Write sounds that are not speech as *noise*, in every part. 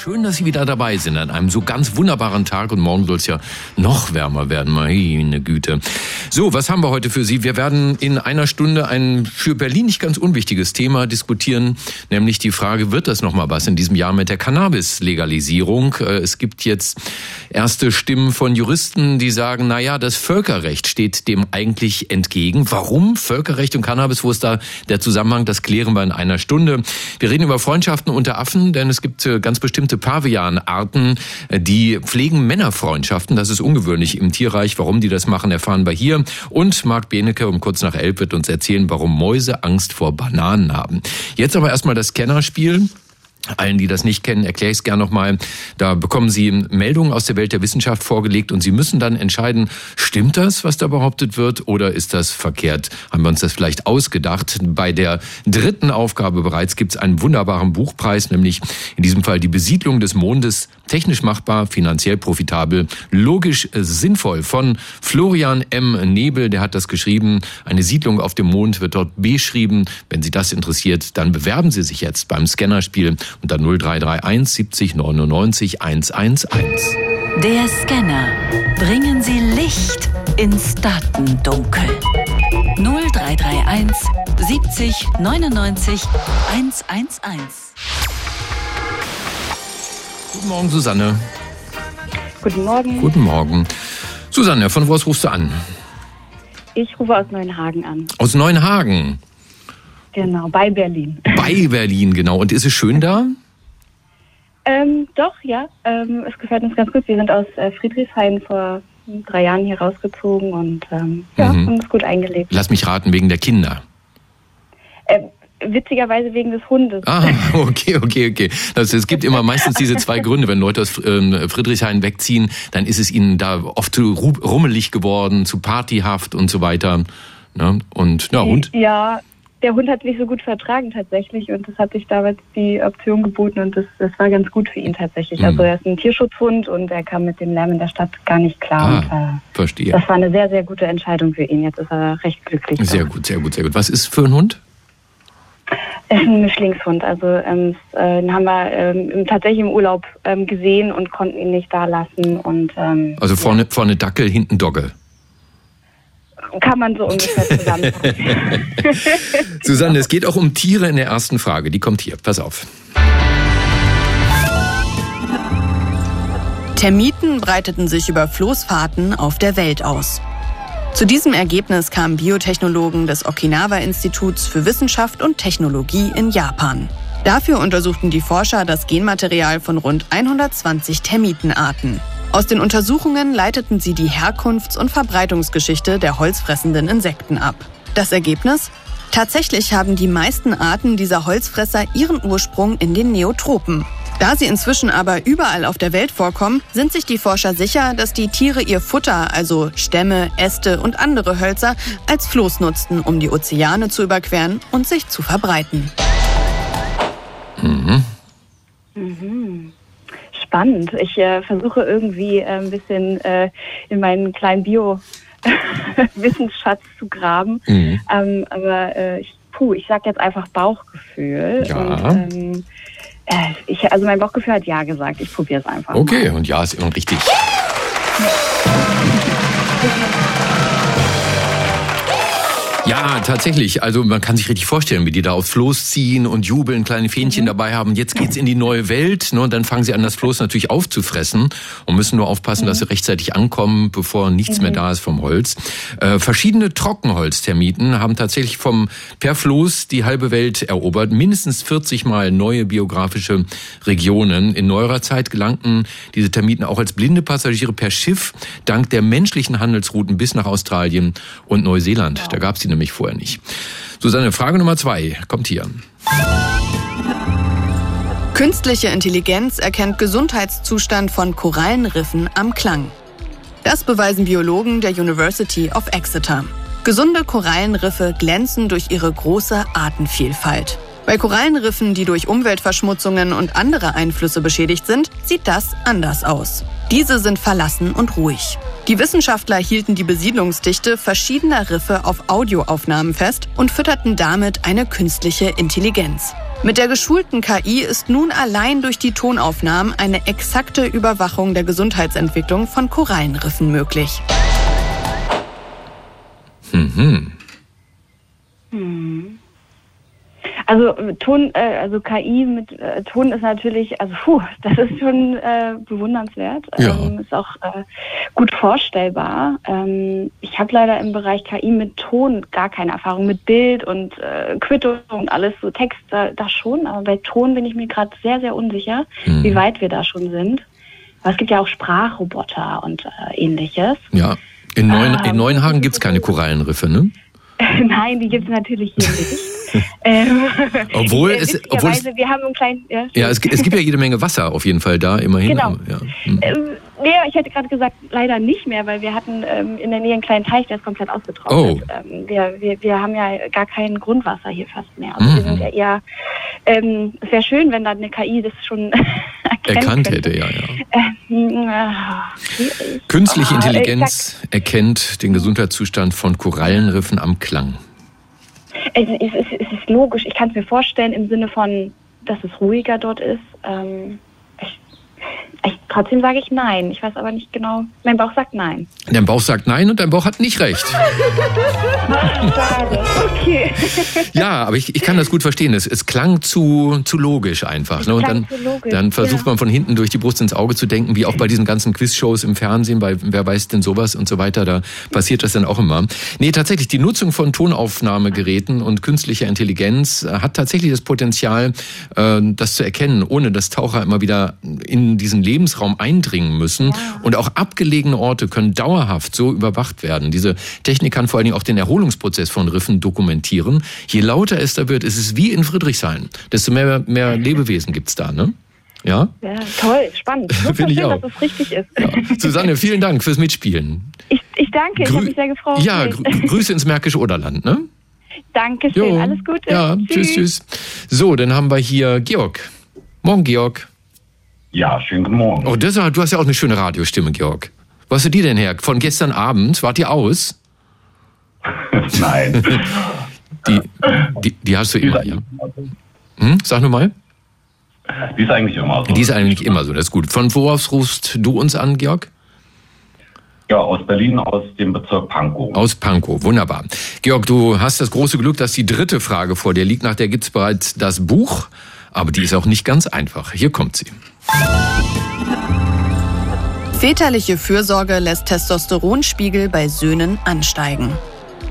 Schön, dass Sie wieder dabei sind an einem so ganz wunderbaren Tag und morgen soll es ja noch wärmer werden. Meine Güte. So, was haben wir heute für Sie? Wir werden in einer Stunde ein für Berlin nicht ganz unwichtiges Thema diskutieren, nämlich die Frage, wird das nochmal was in diesem Jahr mit der Cannabis-Legalisierung? Äh, es gibt jetzt erste Stimmen von Juristen, die sagen, na ja, das Völkerrecht steht dem eigentlich entgegen. Warum Völkerrecht und Cannabis? Wo ist da der Zusammenhang? Das klären wir in einer Stunde. Wir reden über Freundschaften unter Affen, denn es gibt äh, ganz bestimmte Pavianarten, äh, die pflegen Männerfreundschaften. Das ist ungewöhnlich im Tierreich. Warum die das machen, erfahren wir hier. Und Marc Benecke um kurz nach elf wird uns erzählen, warum Mäuse Angst vor Bananen haben. Jetzt aber erstmal das Kennerspiel. Allen, die das nicht kennen, erkläre ich es gerne nochmal. Da bekommen Sie Meldungen aus der Welt der Wissenschaft vorgelegt und Sie müssen dann entscheiden, stimmt das, was da behauptet wird, oder ist das verkehrt? Haben wir uns das vielleicht ausgedacht? Bei der dritten Aufgabe bereits gibt es einen wunderbaren Buchpreis, nämlich in diesem Fall die Besiedlung des Mondes, technisch machbar, finanziell profitabel, logisch sinnvoll von Florian M. Nebel, der hat das geschrieben. Eine Siedlung auf dem Mond wird dort beschrieben. Wenn Sie das interessiert, dann bewerben Sie sich jetzt beim Scannerspiel unter 0331 70 99 111. Der Scanner. Bringen Sie Licht ins Datendunkel. 0331 70 99 111. Guten Morgen, Susanne. Guten Morgen. Guten Morgen. Susanne, von wo aus rufst du an? Ich rufe aus Neuenhagen an. Aus Neuenhagen. Genau, bei Berlin. Bei Berlin, genau. Und ist es schön da? Ähm, doch, ja. Ähm, es gefällt uns ganz gut. Wir sind aus äh, Friedrichshain vor drei Jahren hier rausgezogen und ähm, ja, Mhm. haben uns gut eingelebt. Lass mich raten, wegen der Kinder. Äh, witzigerweise wegen des Hundes. Ah, *laughs* okay, okay, okay. Das, es gibt immer meistens diese zwei Gründe, wenn Leute aus ähm, Friedrichshain wegziehen, dann ist es ihnen da oft zu ru- rummelig geworden, zu partyhaft und so weiter. Ne? Und ja, und? Ja, der Hund hat sich so gut vertragen tatsächlich und das hat sich damals die Option geboten und das, das war ganz gut für ihn tatsächlich. Mhm. Also er ist ein Tierschutzhund und er kam mit dem Lärm in der Stadt gar nicht klar. und, Ah, äh, verstehe. das war eine sehr, sehr gute Entscheidung für ihn. Jetzt ist er recht glücklich. Sehr gut, sehr gut, sehr gut. Was ist für ein Hund? Es ist ein Mischlingshund. Also ähm, äh, den haben wir ähm, tatsächlich im Urlaub ähm, gesehen und konnten ihn nicht da lassen. Und ähm, Also vorne, vorne Dackel, hinten Dogge. Kann man so ungefähr *laughs* zusammenfassen. Susanne, es geht auch um Tiere in der ersten Frage. Die kommt hier. Pass auf. Termiten breiteten sich über Floßfahrten auf der Welt aus. Zu diesem Ergebnis kamen Biotechnologen des Okinawa-Instituts für Wissenschaft und Technologie in Japan. Dafür untersuchten die Forscher das Genmaterial von rund 120 Termitenarten. Aus den Untersuchungen leiteten sie die Herkunfts- und Verbreitungsgeschichte der holzfressenden Insekten ab. Das Ergebnis? Tatsächlich haben die meisten Arten dieser Holzfresser ihren Ursprung in den Neotropen. Da sie inzwischen aber überall auf der Welt vorkommen, sind sich die Forscher sicher, dass die Tiere ihr Futter, also Stämme, Äste und andere Hölzer, als Floß nutzten, um die Ozeane zu überqueren und sich zu verbreiten. Spannend. Ich äh, versuche irgendwie äh, ein bisschen äh, in meinen kleinen Bio-Wissensschatz *laughs* zu graben. Mhm. Ähm, aber äh, ich, puh, ich sag jetzt einfach Bauchgefühl. Ja. Und, ähm, äh, ich, also mein Bauchgefühl hat ja gesagt. Ich probiere es einfach. mal. Okay, und ja, ist immer richtig. Ja, tatsächlich. Also man kann sich richtig vorstellen, wie die da aufs Floß ziehen und jubeln, kleine Fähnchen dabei haben. Jetzt geht's in die neue Welt. Ne? Und dann fangen sie an, das Floß natürlich aufzufressen und müssen nur aufpassen, dass sie rechtzeitig ankommen, bevor nichts mehr da ist vom Holz. Äh, verschiedene Trockenholztermiten haben tatsächlich vom per Floß die halbe Welt erobert. Mindestens 40 Mal neue biografische Regionen. In neuerer Zeit gelangten diese Termiten auch als blinde Passagiere per Schiff dank der menschlichen Handelsrouten bis nach Australien und Neuseeland. Da gab's die nämlich vorher nicht. Susanne, Frage Nummer zwei kommt hier. Künstliche Intelligenz erkennt Gesundheitszustand von Korallenriffen am Klang. Das beweisen Biologen der University of Exeter. Gesunde Korallenriffe glänzen durch ihre große Artenvielfalt. Bei Korallenriffen, die durch Umweltverschmutzungen und andere Einflüsse beschädigt sind, sieht das anders aus. Diese sind verlassen und ruhig. Die Wissenschaftler hielten die Besiedlungsdichte verschiedener Riffe auf Audioaufnahmen fest und fütterten damit eine künstliche Intelligenz. Mit der geschulten KI ist nun allein durch die Tonaufnahmen eine exakte Überwachung der Gesundheitsentwicklung von Korallenriffen möglich. Mhm. Hm. Also Ton, äh, also KI mit äh, Ton ist natürlich, also puh, das ist schon äh, bewundernswert. Ja. Ähm, ist auch äh, gut vorstellbar. Ähm, ich habe leider im Bereich KI mit Ton gar keine Erfahrung, mit Bild und äh, Quittung und alles, so Text, da, das schon. Aber bei Ton bin ich mir gerade sehr, sehr unsicher, Mhm. wie weit wir da schon sind. Aber es gibt ja auch Sprachroboter und äh, ähnliches. Ja. In, Neuen, Ah. in Neuenhagen gibt's keine Korallenriffe, ne? *laughs* Nein, die gibt es natürlich hier nicht. Ähm, Obwohl äh, es- obwohl es- wir haben einen kleinen. Ja, Ja, es, es gibt ja jede Menge Wasser auf jeden Fall da, immerhin. Genau. Ja. Hm. ähm, nee, ich hätte gerade gesagt, leider nicht mehr, weil wir hatten ähm, in der Nähe einen kleinen Teich, der ist komplett ausgetrocknet. Oh. Ähm, wir, wir, wir haben ja gar kein Grundwasser hier fast mehr. Also wir Mhm. sind ja eher. Ähm, es wäre schön, wenn da eine KI das schon *laughs* Erkannt hätte, ja, ja. Ah. Künstliche Ah, ich Intelligenz erkennt den Gesundheitszustand von Korallenriffen am Klang. Es, es, es, es ist logisch. Ich kann es mir vorstellen im Sinne von, dass es ruhiger dort ist. Ähm, ich, ich, trotzdem sage ich nein. Ich weiß aber nicht genau. Mein Bauch sagt nein. Dein Bauch sagt nein und dein Bauch hat nicht recht. *laughs* Schade. Okay. Ja, aber ich, ich kann das gut verstehen. Es, es klang zu, zu logisch einfach. Ne? Und klang dann, zu logisch, dann versucht ja. man von hinten durch die Brust ins Auge zu denken, wie auch bei diesen ganzen Quizshows im Fernsehen, bei Wer weiß denn sowas und so weiter. Da passiert das dann auch immer. Nee, tatsächlich, die Nutzung von Tonaufnahmegeräten und künstlicher Intelligenz äh, hat tatsächlich das Potenzial, äh, das zu erkennen, ohne dass Taucher immer wieder in diesen Lebensraum eindringen müssen. Und auch abgelegene Orte können dauerhaft so überwacht werden. Diese Technik kann vor allen Dingen auch den Erholungsprozess von Riffen dokumentieren. Je lauter es da wird, ist es wie in Friedrichshain. Desto mehr, mehr Lebewesen gibt's da, ne? Ja? Ja, toll, spannend. *laughs* Ich Finde ich verstehen, auch. dass es richtig ist. ja. Susanne, vielen Dank fürs Mitspielen. Ich, ich danke, ich Grü- habe mich sehr gefreut. Ja, grü *laughs* Grüße ins Märkische Oderland, ne? Dankeschön, alles Gute. Ja, tschüss, tschüss. So, dann haben wir hier Georg. Morgen, Georg. Ja, schönen guten Morgen. Oh, das, du hast ja auch eine schöne Radiostimme, Georg. Wo hast du die denn her? Von gestern Abend? Wart ihr aus? *laughs* Nein. Die, die, die hast du Die immer, ja. Hm? Sag nur mal. die ist eigentlich immer so. Die ist eigentlich immer so, das ist gut. Von woraus rufst du uns an, Georg? Ja, aus Berlin, aus dem Bezirk Pankow. Aus Pankow, wunderbar. Georg, du hast das große Glück, dass die dritte Frage vor dir liegt. Nach der gibt's bereits das Buch, aber die ist auch nicht ganz einfach. Hier kommt sie. Väterliche Fürsorge lässt Testosteronspiegel bei Söhnen ansteigen.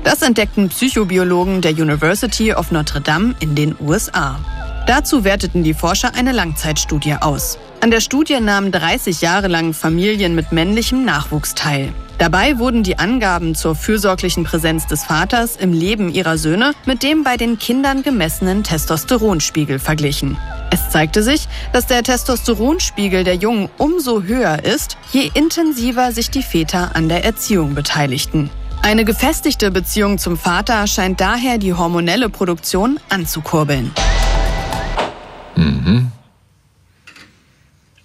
Das entdeckten Psychobiologen der University of Notre Dame in den USA. Dazu werteten die Forscher eine Langzeitstudie aus. An der Studie nahmen 30 Jahre lang Familien mit männlichem Nachwuchs teil. Dabei wurden die Angaben zur fürsorglichen Präsenz des Vaters im Leben ihrer Söhne mit dem bei den Kindern gemessenen Testosteronspiegel verglichen. Es zeigte sich, dass der Testosteronspiegel der Jungen umso höher ist, je intensiver sich die Väter an der Erziehung beteiligten. Eine gefestigte Beziehung zum Vater scheint daher die hormonelle Produktion anzukurbeln.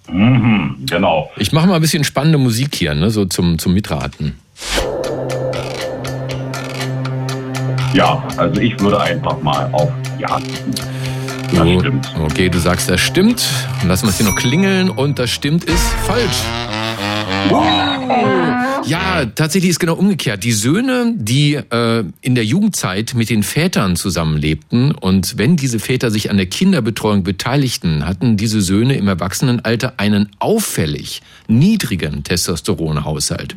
Mhm, genau. Ich mache mal ein bisschen spannende Musik hier, ne, so zum, zum Mitraten. Ja, also ich würde einfach mal auf Ja. Das So, stimmt. Okay, du sagst, das stimmt. Und lassen wir es hier noch klingeln und das stimmt ist falsch. Ja, tatsächlich ist genau umgekehrt. Die Söhne, die äh, in der Jugendzeit mit den Vätern zusammenlebten und wenn diese Väter sich an der Kinderbetreuung beteiligten, hatten diese Söhne im Erwachsenenalter einen auffällig niedrigen Testosteronhaushalt.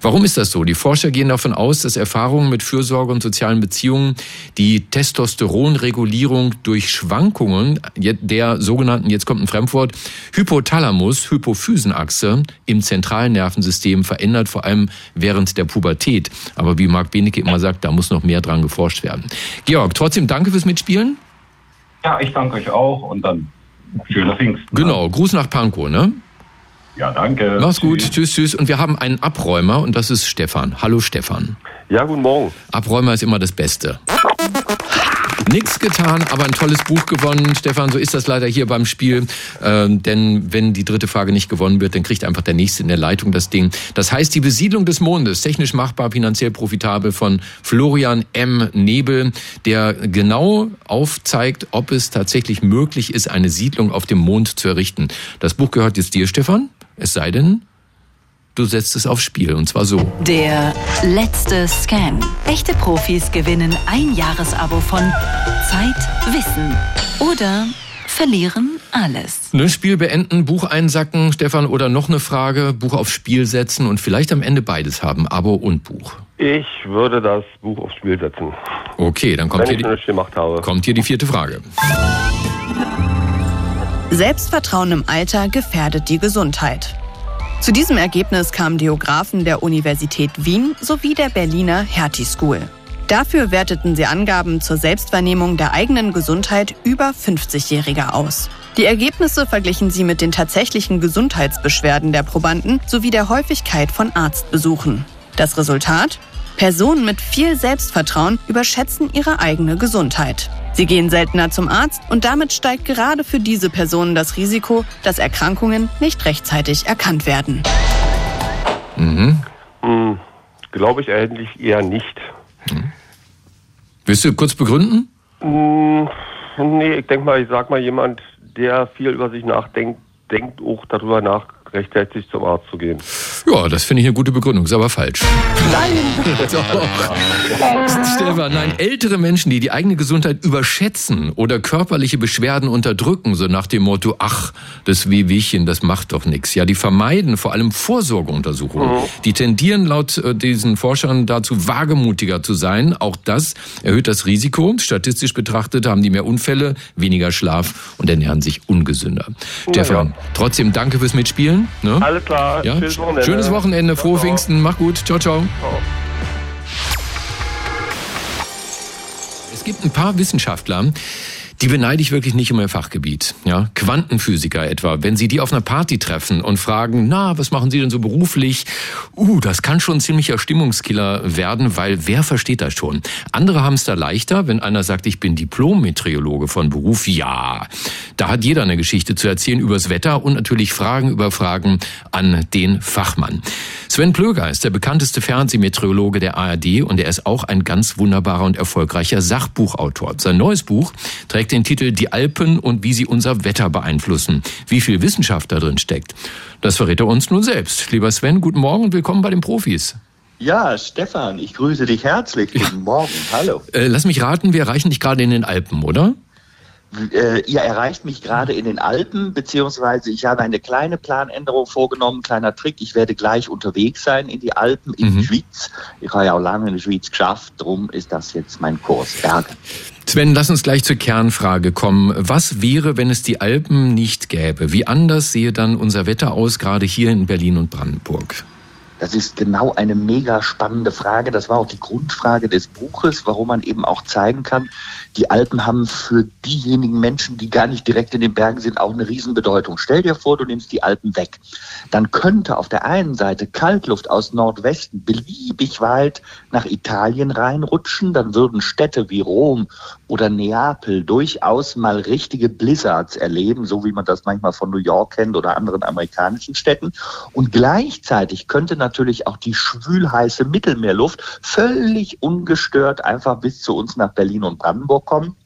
Warum ist das so? Die Forscher gehen davon aus, dass Erfahrungen mit Fürsorge und sozialen Beziehungen die Testosteronregulierung durch Schwankungen der sogenannten, jetzt kommt ein Fremdwort, Hypothalamus-Hypophysenachse im zentralen Nervensystem verändert, vor allem während der Pubertät. Aber wie Marc Benecke immer sagt, da muss noch mehr dran geforscht werden. Georg, trotzdem danke fürs Mitspielen. Ja, ich danke euch auch und dann schöne Pfingsten. Genau, Gruß nach Pankow, ne? Ja, danke. Mach's gut, Tschüss. tschüss, tschüss. Und wir haben einen Abräumer und das ist Stefan. Hallo Stefan. Ja, guten Morgen. Abräumer ist immer das Beste. Nix getan, aber ein tolles Buch gewonnen. Stefan, so ist das leider hier beim Spiel. Ähm, denn wenn die dritte Frage nicht gewonnen wird, dann kriegt einfach der Nächste in der Leitung das Ding. Das heißt, die Besiedlung des Mondes, technisch machbar, finanziell profitabel von Florian M. Nebel, der genau aufzeigt, ob es tatsächlich möglich ist, eine Siedlung auf dem Mond zu errichten. Das Buch gehört jetzt dir, Stefan. Es sei denn, du setzt es aufs Spiel und zwar so. Der letzte Scan. Echte Profis gewinnen ein Jahresabo von Zeit, Wissen oder verlieren alles. Ne, Spiel beenden, Buch einsacken, Stefan, oder noch eine Frage, Buch aufs Spiel setzen und vielleicht am Ende beides haben, Abo und Buch. Ich würde das Buch aufs Spiel setzen. Okay, dann kommt, hier die, kommt hier die vierte Frage. Selbstvertrauen im Alter gefährdet die Gesundheit. Zu diesem Ergebnis kamen Geografen der Universität Wien sowie der Berliner Hertie School. Dafür werteten sie Angaben zur Selbstwahrnehmung der eigenen Gesundheit über 50-Jähriger aus. Die Ergebnisse verglichen sie mit den tatsächlichen Gesundheitsbeschwerden der Probanden sowie der Häufigkeit von Arztbesuchen. Das Resultat? Personen mit viel Selbstvertrauen überschätzen ihre eigene Gesundheit. Sie gehen seltener zum Arzt und damit steigt gerade für diese Personen das Risiko, dass Erkrankungen nicht rechtzeitig erkannt werden. Mhm. Hm, Glaube ich eigentlich eher nicht. Willst du kurz begründen? Hm, nee, ich denke mal, ich sag mal, jemand, der viel über sich nachdenkt, denkt auch darüber nach, rechtzeitig zum Arzt zu gehen. Ja, das finde ich eine gute Begründung, ist aber falsch. Nein! *laughs* Doch. Stefan, nein, ältere Menschen, die die eigene Gesundheit überschätzen oder körperliche Beschwerden unterdrücken, so nach dem Motto, ach, das Wehwehchen, das macht doch nichts. Ja, die vermeiden vor allem Vorsorgeuntersuchungen. Die tendieren laut äh, diesen Forschern dazu, wagemutiger zu sein. Auch das erhöht das Risiko. Statistisch betrachtet haben die mehr Unfälle, weniger Schlaf und ernähren sich ungesünder. Stefan, trotzdem danke fürs Mitspielen. Ne? Alles klar, Ja? schönes Wochenende. Schönes Wochenende, frohe Ciao, ciao. Pfingsten, mach gut, ciao, ciao. Es gibt ein paar Wissenschaftler, die beneide ich wirklich nicht um ihr Fachgebiet. Ja, Quantenphysiker etwa, wenn Sie die auf einer Party treffen und fragen, na, was machen Sie denn so beruflich? Uh, das kann schon ein ziemlicher Stimmungskiller werden, weil wer versteht das schon? Andere haben es da leichter, wenn einer sagt, ich bin Diplom-Meteorologe von Beruf. Ja, da hat jeder eine Geschichte zu erzählen übers Wetter und natürlich Fragen über Fragen an den Fachmann. Sven Plöger ist der bekannteste Fernsehmeteorologe der ARD und er ist auch ein ganz wunderbarer und erfolgreicher Sachbuchautor. Sein neues Buch trägt den Titel Die Alpen und wie sie unser Wetter beeinflussen. Wie viel Wissenschaft da drin steckt, das verrät er uns nun selbst. Lieber Sven, guten Morgen und willkommen bei den Profis. Ja, Stefan, ich grüße dich herzlich. Guten Morgen. Hallo. Äh, lass mich raten, wir erreichen dich gerade in den Alpen, oder? Äh, ihr erreicht mich gerade in den Alpen, beziehungsweise ich habe eine kleine Planänderung vorgenommen, kleiner Trick. Ich werde gleich unterwegs sein in die Alpen, in die Schweiz. Ich habe ja auch lange in der Schweiz geschafft, darum ist das jetzt mein Kurs. Berge. Sven, lass uns gleich zur Kernfrage kommen. Was wäre, wenn es die Alpen nicht gäbe? Wie anders sehe dann unser Wetter aus, gerade hier in Berlin und Brandenburg? Das ist genau eine mega spannende Frage. Das war auch die Grundfrage des Buches, warum man eben auch zeigen kann, die Alpen haben für diejenigen Menschen, die gar nicht direkt in den Bergen sind, auch eine Riesenbedeutung. Stell dir vor, du nimmst die Alpen weg. Dann könnte auf der einen Seite Kaltluft aus Nordwesten beliebig weit nach Italien reinrutschen. Dann würden Städte wie Rom oder Neapel durchaus mal richtige Blizzards erleben, so wie man das manchmal von New York kennt oder anderen amerikanischen Städten. Und gleichzeitig könnte natürlich auch die schwülheiße Mittelmeerluft völlig ungestört einfach bis zu uns nach Berlin und Brandenburg kommen.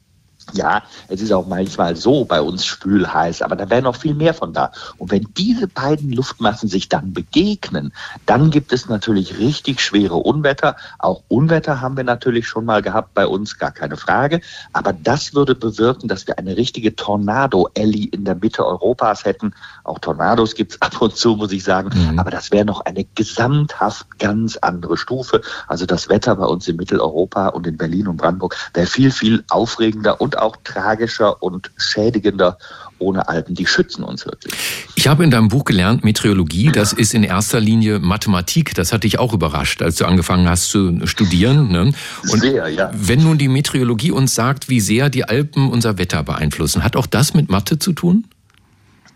Ja, es ist auch manchmal so bei uns spülheiß, aber da wäre noch viel mehr von da. Und wenn diese beiden Luftmassen sich dann begegnen, dann gibt es natürlich richtig schwere Unwetter. Auch Unwetter haben wir natürlich schon mal gehabt bei uns, gar keine Frage. Aber das würde bewirken, dass wir eine richtige Tornado-Ellie in der Mitte Europas hätten. Auch Tornados gibt es ab und zu, muss ich sagen. Aber das wäre noch eine gesamthaft ganz andere Stufe. Also das Wetter bei uns in Mitteleuropa und in Berlin und Brandenburg wäre viel, viel aufregender und auch tragischer und schädigender ohne Alpen. Die schützen uns wirklich. Ich habe in deinem Buch gelernt, Meteorologie, das ist in erster Linie Mathematik. Das hat dich auch überrascht, als du angefangen hast zu studieren. Ne? Und Sehr, ja. wenn nun die Meteorologie uns sagt, wie sehr die Alpen unser Wetter beeinflussen, hat auch das mit Mathe zu tun?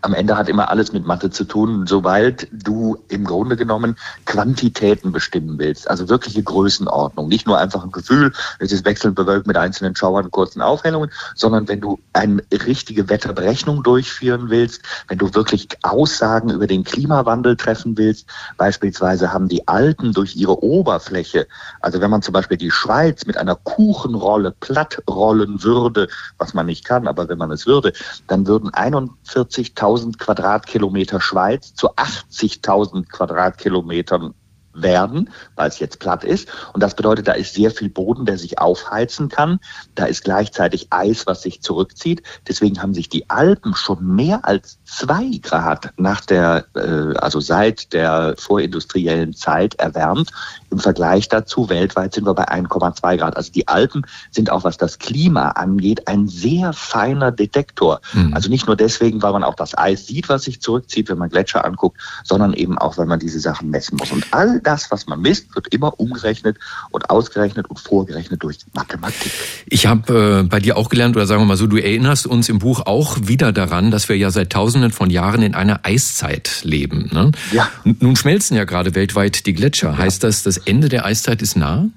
Am Ende hat immer alles mit Mathe zu tun, sobald du im Grunde genommen Quantitäten bestimmen willst, also wirkliche Größenordnung, nicht nur einfach ein Gefühl, es ist wechselnd bewölkt mit einzelnen Schauern, kurzen Aufhellungen, sondern wenn du eine richtige Wetterberechnung durchführen willst, wenn du wirklich Aussagen über den Klimawandel treffen willst, beispielsweise haben die Alpen durch ihre Oberfläche, also wenn man zum Beispiel die Schweiz mit einer Kuchenrolle platt rollen würde, was man nicht kann, aber wenn man es würde, dann würden 41.000 1000 Quadratkilometer Schweiz zu 80.000 Quadratkilometern werden, weil es jetzt platt ist. Und das bedeutet, da ist sehr viel Boden, der sich aufheizen kann. Da ist gleichzeitig Eis, was sich zurückzieht. Deswegen haben sich die Alpen schon mehr als zwei Grad nach der, äh, also seit der vorindustriellen Zeit erwärmt. Im Vergleich dazu weltweit sind wir bei 1,2 Grad. Also die Alpen sind auch, was das Klima angeht, ein sehr feiner Detektor. Mhm. Also nicht nur deswegen, weil man auch das Eis sieht, was sich zurückzieht, wenn man Gletscher anguckt, sondern eben auch, weil man diese Sachen messen muss. Und all das, was man misst, wird immer umgerechnet und ausgerechnet und vorgerechnet durch Mathematik. Ich habe äh, bei dir auch gelernt, oder sagen wir mal so, du erinnerst uns im Buch auch wieder daran, dass wir ja seit Tausenden von Jahren in einer Eiszeit leben. Ne? Ja. Nun schmelzen ja gerade weltweit die Gletscher. Ja. Heißt das, das Ende der Eiszeit ist nah?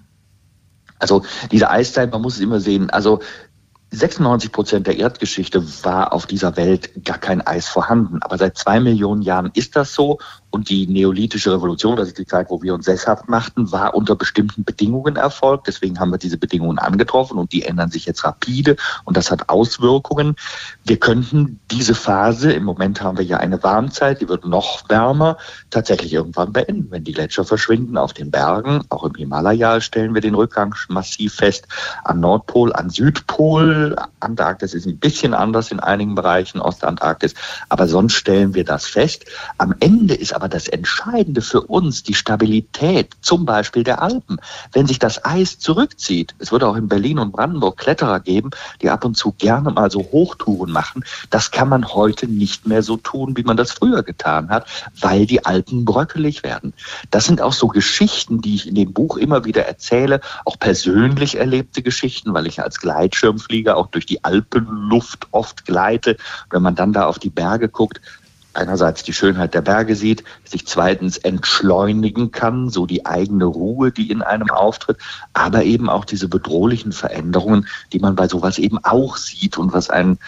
Also diese Eiszeit, man muss es immer sehen. Also 96 Prozent der Erdgeschichte war auf dieser Welt gar kein Eis vorhanden. Aber seit zwei Millionen Jahren ist das so. Und die neolithische Revolution, das ist die Zeit, wo wir uns sesshaft machten, war unter bestimmten Bedingungen erfolgt. Deswegen haben wir diese Bedingungen angetroffen und die ändern sich jetzt rapide und das hat Auswirkungen. Wir könnten diese Phase, im Moment haben wir ja eine Warmzeit, die wird noch wärmer, tatsächlich irgendwann beenden. Wenn die Gletscher verschwinden auf den Bergen, auch im Himalaya stellen wir den Rückgang massiv fest, am Nordpol, am Südpol, Antarktis ist ein bisschen anders in einigen Bereichen, Ostantarktis, aber sonst stellen wir das fest. Am Ende ist aber aber das Entscheidende für uns, die Stabilität, zum Beispiel der Alpen, wenn sich das Eis zurückzieht, es würde auch in Berlin und Brandenburg Kletterer geben, die ab und zu gerne mal so Hochtouren machen, das kann man heute nicht mehr so tun, wie man das früher getan hat, weil die Alpen bröckelig werden. Das sind auch so Geschichten, die ich in dem Buch immer wieder erzähle, auch persönlich erlebte Geschichten, weil ich als Gleitschirmflieger auch durch die Alpenluft oft gleite. Wenn man dann da auf die Berge guckt, einerseits die Schönheit der Berge sieht, sich zweitens entschleunigen kann, so die eigene Ruhe, die in einem auftritt, aber eben auch diese bedrohlichen Veränderungen, die man bei sowas eben auch sieht und was einen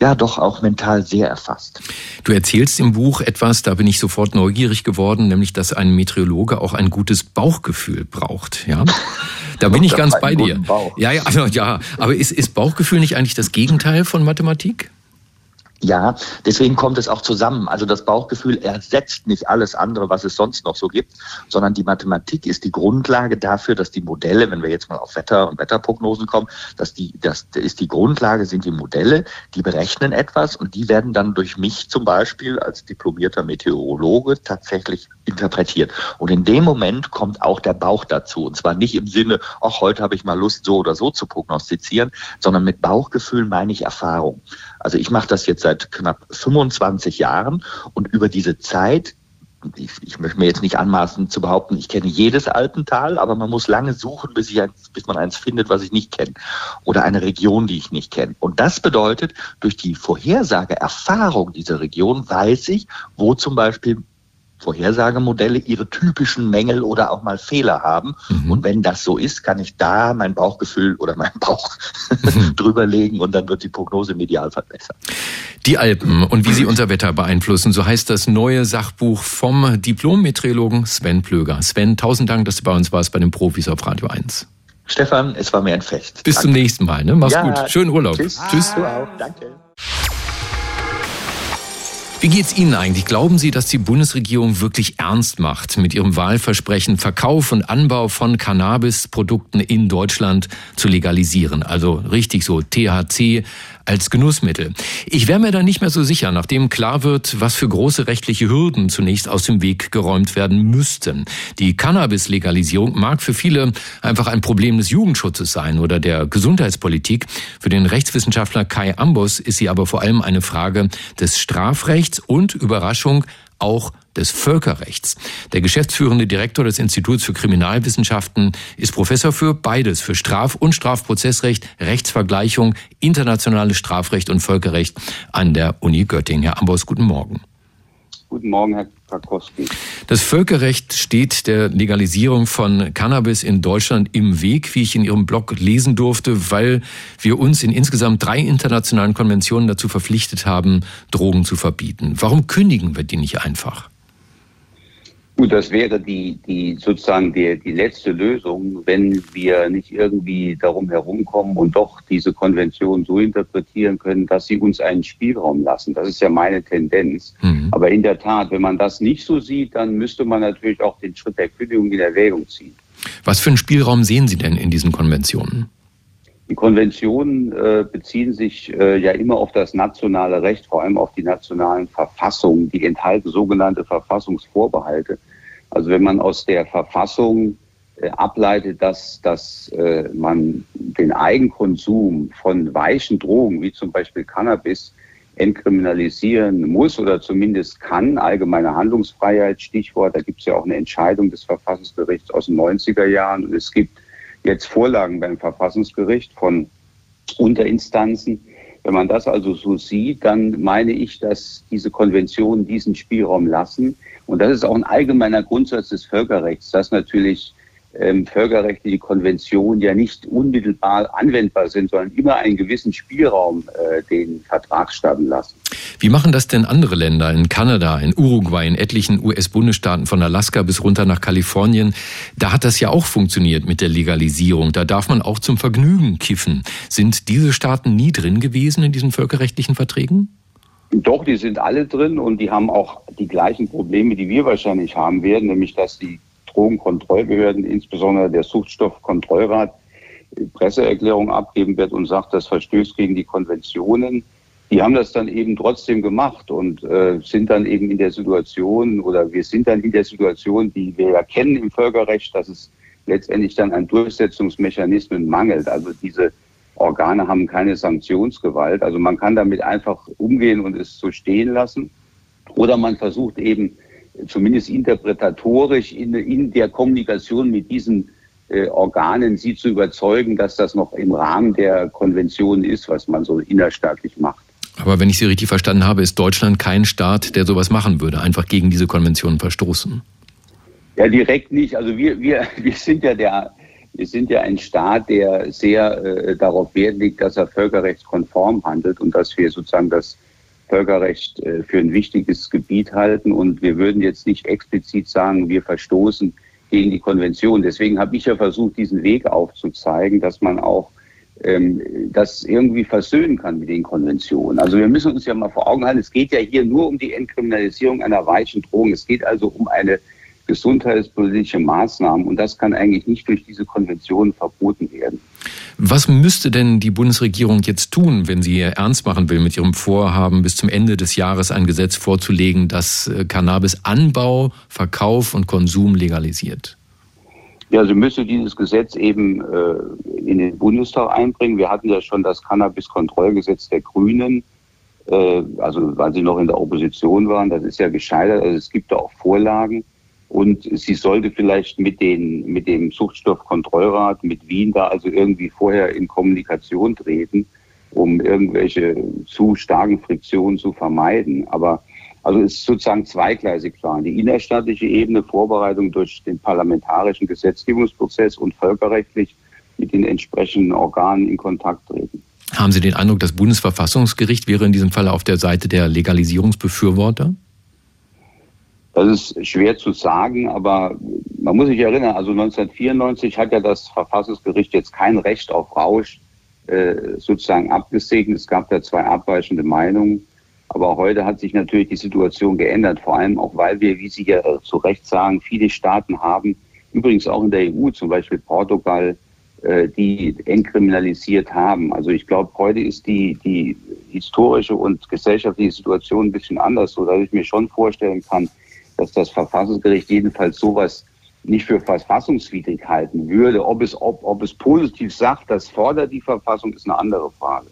ja doch auch mental sehr erfasst. Du erzählst im Buch etwas, da bin ich sofort neugierig geworden, nämlich dass ein Meteorologe auch ein gutes Bauchgefühl braucht, ja? Da bin ich ganz bei dir. Ja, ja, also, ja, aber ist, ist Bauchgefühl nicht eigentlich das Gegenteil von Mathematik? Ja, deswegen kommt es auch zusammen. Also das Bauchgefühl ersetzt nicht alles andere, was es sonst noch so gibt, sondern die Mathematik ist die Grundlage dafür, dass die Modelle, wenn wir jetzt mal auf Wetter und Wetterprognosen kommen, dass die, das ist die Grundlage, sind die Modelle, die berechnen etwas und die werden dann durch mich zum Beispiel als diplomierter Meteorologe tatsächlich interpretiert. Und in dem Moment kommt auch der Bauch dazu. Und zwar nicht im Sinne, ach, heute habe ich mal Lust, so oder so zu prognostizieren, sondern mit Bauchgefühl meine ich Erfahrung. Also ich mache das jetzt seit knapp 25 Jahren und über diese Zeit ich, ich, möchte mir jetzt nicht anmaßen zu behaupten, ich kenne jedes Alpental, aber man muss lange suchen, bis, eins, bis man eins findet, was ich nicht kenne. Oder eine Region, die ich nicht kenne. Und das bedeutet, durch die Vorhersageerfahrung dieser Region weiß ich, wo zum Beispiel Vorhersagemodelle ihre typischen Mängel oder auch mal Fehler haben. Mhm. Und wenn das so ist, kann ich da mein Bauchgefühl oder meinen *laughs* Bauch mhm. drüberlegen und dann wird die Prognose im Idealfall besser. Die Alpen und wie sie unser Wetter beeinflussen, so heißt das neue Sachbuch vom Diplom-Meteorologen Sven Plöger. Sven, tausend Dank, dass du bei uns warst bei den Profis auf Radio 1. Stefan, es war mir ein Fest. Bis Danke. zum nächsten Mal. Ne? Mach's ja, gut. Schönen Urlaub. Tschüss. Tschüss. Du auch. Danke. Wie geht's Ihnen eigentlich? Glauben Sie, dass die Bundesregierung wirklich ernst macht mit ihrem Wahlversprechen, Verkauf und Anbau von Cannabisprodukten in Deutschland zu legalisieren? Also richtig so THC als Genussmittel. Ich wäre mir da nicht mehr so sicher, nachdem klar wird, was für große rechtliche Hürden zunächst aus dem Weg geräumt werden müssten. Die Cannabis-Legalisierung mag für viele einfach ein Problem des Jugendschutzes sein oder der Gesundheitspolitik. Für den Rechtswissenschaftler Kai Ambos ist sie aber vor allem eine Frage des Strafrechts und Überraschung auch des Völkerrechts. Der geschäftsführende Direktor des Instituts für Kriminalwissenschaften ist Professor für beides, für Straf- und Strafprozessrecht, Rechtsvergleichung, internationales Strafrecht und Völkerrecht an der Uni Göttingen. Herr Ambos, guten Morgen. Guten Morgen, Herr Krakowski. Das Völkerrecht steht der Legalisierung von Cannabis in Deutschland im Weg, wie ich in Ihrem Blog lesen durfte, weil wir uns in insgesamt drei internationalen Konventionen dazu verpflichtet haben, Drogen zu verbieten. Warum kündigen wir die nicht einfach? Gut, das wäre die, die sozusagen die, die letzte Lösung, wenn wir nicht irgendwie darum herumkommen und doch diese Konvention so interpretieren können, dass sie uns einen Spielraum lassen. Das ist ja meine Tendenz. Mhm. Aber in der Tat, wenn man das nicht so sieht, dann müsste man natürlich auch den Schritt der Kündigung in Erwägung ziehen. Was für einen Spielraum sehen Sie denn in diesen Konventionen? Die Konventionen äh, beziehen sich äh, ja immer auf das nationale Recht, vor allem auf die nationalen Verfassungen. Die enthalten sogenannte Verfassungsvorbehalte. Also wenn man aus der Verfassung äh, ableitet, dass, dass äh, man den Eigenkonsum von weichen Drogen, wie zum Beispiel Cannabis, entkriminalisieren muss oder zumindest kann, allgemeine Handlungsfreiheit, Stichwort, da gibt es ja auch eine Entscheidung des Verfassungsgerichts aus den 90er Jahren und es gibt jetzt Vorlagen beim Verfassungsgericht von Unterinstanzen. Wenn man das also so sieht, dann meine ich, dass diese Konventionen diesen Spielraum lassen. Und das ist auch ein allgemeiner Grundsatz des Völkerrechts, dass natürlich ähm, völkerrechtliche Konventionen ja nicht unmittelbar anwendbar sind, sondern immer einen gewissen Spielraum äh, den Vertragsstaaten lassen. Wie machen das denn andere Länder in Kanada, in Uruguay, in etlichen US-Bundesstaaten von Alaska bis runter nach Kalifornien? Da hat das ja auch funktioniert mit der Legalisierung. Da darf man auch zum Vergnügen kiffen. Sind diese Staaten nie drin gewesen in diesen völkerrechtlichen Verträgen? Doch, die sind alle drin und die haben auch die gleichen Probleme, die wir wahrscheinlich haben werden, nämlich dass die Drogenkontrollbehörden, insbesondere der Suchtstoffkontrollrat, Presseerklärung abgeben wird und sagt, das verstößt gegen die Konventionen. Die haben das dann eben trotzdem gemacht und äh, sind dann eben in der Situation oder wir sind dann in der Situation, die wir ja kennen im Völkerrecht, dass es letztendlich dann an Durchsetzungsmechanismen mangelt. Also diese Organe haben keine Sanktionsgewalt. Also man kann damit einfach umgehen und es so stehen lassen. Oder man versucht eben zumindest interpretatorisch in, in der Kommunikation mit diesen äh, Organen sie zu überzeugen, dass das noch im Rahmen der Konvention ist, was man so innerstaatlich macht. Aber wenn ich Sie richtig verstanden habe, ist Deutschland kein Staat, der sowas machen würde, einfach gegen diese Konvention verstoßen. Ja, direkt nicht. Also wir, wir, *laughs* wir sind ja der, wir sind ja ein Staat, der sehr äh, darauf Wert legt, dass er völkerrechtskonform handelt und dass wir sozusagen das Völkerrecht äh, für ein wichtiges Gebiet halten. Und wir würden jetzt nicht explizit sagen, wir verstoßen gegen die Konvention. Deswegen habe ich ja versucht, diesen Weg aufzuzeigen, dass man auch ähm, das irgendwie versöhnen kann mit den Konventionen. Also wir müssen uns ja mal vor Augen halten, es geht ja hier nur um die Entkriminalisierung einer weichen Drohung. Es geht also um eine gesundheitspolitische Maßnahmen und das kann eigentlich nicht durch diese Konvention verboten werden. Was müsste denn die Bundesregierung jetzt tun, wenn sie ernst machen will mit ihrem Vorhaben, bis zum Ende des Jahres ein Gesetz vorzulegen, das äh, Cannabis-Anbau, Verkauf und Konsum legalisiert? Ja, sie müsste dieses Gesetz eben äh, in den Bundestag einbringen. Wir hatten ja schon das Cannabis-Kontrollgesetz der Grünen, äh, also weil sie noch in der Opposition waren. Das ist ja gescheitert. Also es gibt da auch Vorlagen. Und sie sollte vielleicht mit, den, mit dem Suchtstoffkontrollrat, mit Wien da also irgendwie vorher in Kommunikation treten, um irgendwelche zu starken Friktionen zu vermeiden. Aber also es ist sozusagen zweigleisig fahren. Die innerstaatliche Ebene, Vorbereitung durch den parlamentarischen Gesetzgebungsprozess und völkerrechtlich mit den entsprechenden Organen in Kontakt treten. Haben Sie den Eindruck, das Bundesverfassungsgericht wäre in diesem Fall auf der Seite der Legalisierungsbefürworter? Das ist schwer zu sagen, aber man muss sich erinnern, also 1994 hat ja das Verfassungsgericht jetzt kein Recht auf Rausch äh, sozusagen abgesegnet. Es gab da zwei abweichende Meinungen. Aber heute hat sich natürlich die Situation geändert, vor allem auch, weil wir, wie Sie ja zu Recht sagen, viele Staaten haben, übrigens auch in der EU, zum Beispiel Portugal, äh, die entkriminalisiert haben. Also ich glaube, heute ist die, die historische und gesellschaftliche Situation ein bisschen anders, so dass ich mir schon vorstellen kann, dass das Verfassungsgericht jedenfalls sowas nicht für verfassungswidrig halten würde. Ob es, ob, ob es positiv sagt, das fordert die Verfassung, ist eine andere Frage.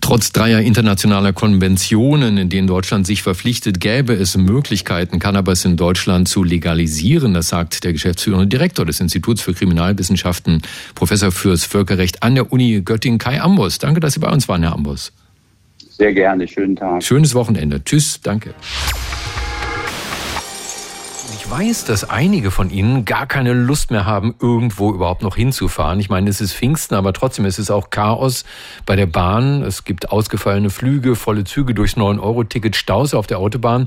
Trotz dreier internationaler Konventionen, in denen Deutschland sich verpflichtet, gäbe es Möglichkeiten, Cannabis in Deutschland zu legalisieren. Das sagt der geschäftsführende Direktor des Instituts für Kriminalwissenschaften, Professor fürs Völkerrecht an der Uni Göttingen, Kai Ambus. Danke, dass Sie bei uns waren, Herr Ambus. Sehr gerne. Schönen Tag. Schönes Wochenende. Tschüss. Danke. Ich weiß, dass einige von Ihnen gar keine Lust mehr haben, irgendwo überhaupt noch hinzufahren. Ich meine, es ist Pfingsten, aber trotzdem ist es auch Chaos bei der Bahn. Es gibt ausgefallene Flüge, volle Züge durchs 9-Euro-Ticket, Staus auf der Autobahn.